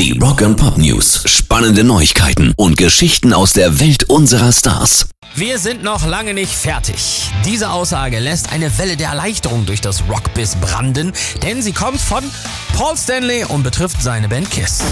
Die Rock and Pop News. Spannende Neuigkeiten und Geschichten aus der Welt unserer Stars. Wir sind noch lange nicht fertig. Diese Aussage lässt eine Welle der Erleichterung durch das Rockbiz branden, denn sie kommt von Paul Stanley und betrifft seine Band Kiss.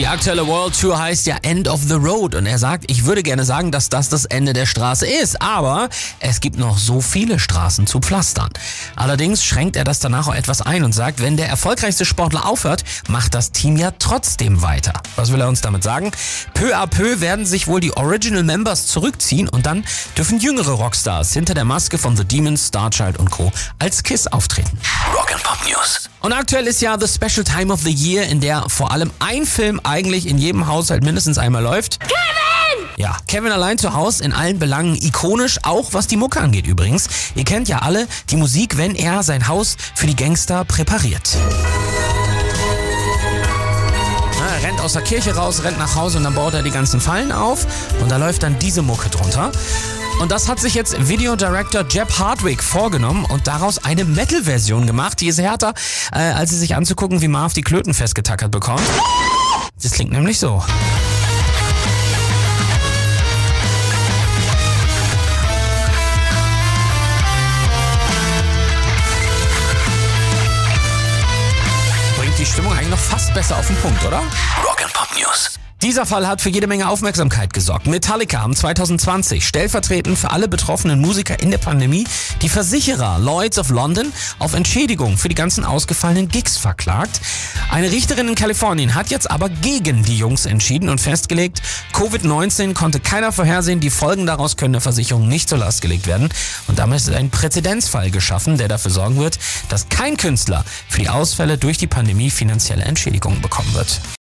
Die aktuelle World Tour heißt ja End of the Road und er sagt, ich würde gerne sagen, dass das das Ende der Straße ist, aber es gibt noch so viele Straßen zu pflastern. Allerdings schränkt er das danach auch etwas ein und sagt, wenn der erfolgreichste Sportler aufhört, macht das Team ja trotzdem weiter. Was will er uns damit sagen? Peu à peu werden sich wohl die Original Members zurückziehen und dann dürfen jüngere Rockstars hinter der Maske von The Demons, Starchild und Co. als Kiss auftreten. News. Und aktuell ist ja The Special Time of the Year, in der vor allem ein Film eigentlich in jedem Haushalt mindestens einmal läuft. Kevin! Ja, Kevin allein zu Hause in allen Belangen ikonisch, auch was die Mucke angeht übrigens. Ihr kennt ja alle die Musik, wenn er sein Haus für die Gangster präpariert. Er rennt aus der Kirche raus, rennt nach Hause und dann baut er die ganzen Fallen auf und da läuft dann diese Mucke drunter. Und das hat sich jetzt Videodirector Jeb Hardwick vorgenommen und daraus eine Metal-Version gemacht. Die ist härter, äh, als sie sich anzugucken, wie Marv die Klöten festgetackert bekommt. Das klingt nämlich so. Stimmung eigentlich noch fast besser auf den Punkt, oder? Rock and Pop News. Dieser Fall hat für jede Menge Aufmerksamkeit gesorgt. Metallica haben 2020 stellvertretend für alle betroffenen Musiker in der Pandemie die Versicherer Lloyds of London auf Entschädigung für die ganzen ausgefallenen Gigs verklagt. Eine Richterin in Kalifornien hat jetzt aber gegen die Jungs entschieden und festgelegt, Covid-19 konnte keiner vorhersehen, die Folgen daraus können der Versicherung nicht zur Last gelegt werden. Und damit ist ein Präzedenzfall geschaffen, der dafür sorgen wird, dass kein Künstler für die Ausfälle durch die Pandemie finanzielle Entschädigungen bekommen wird.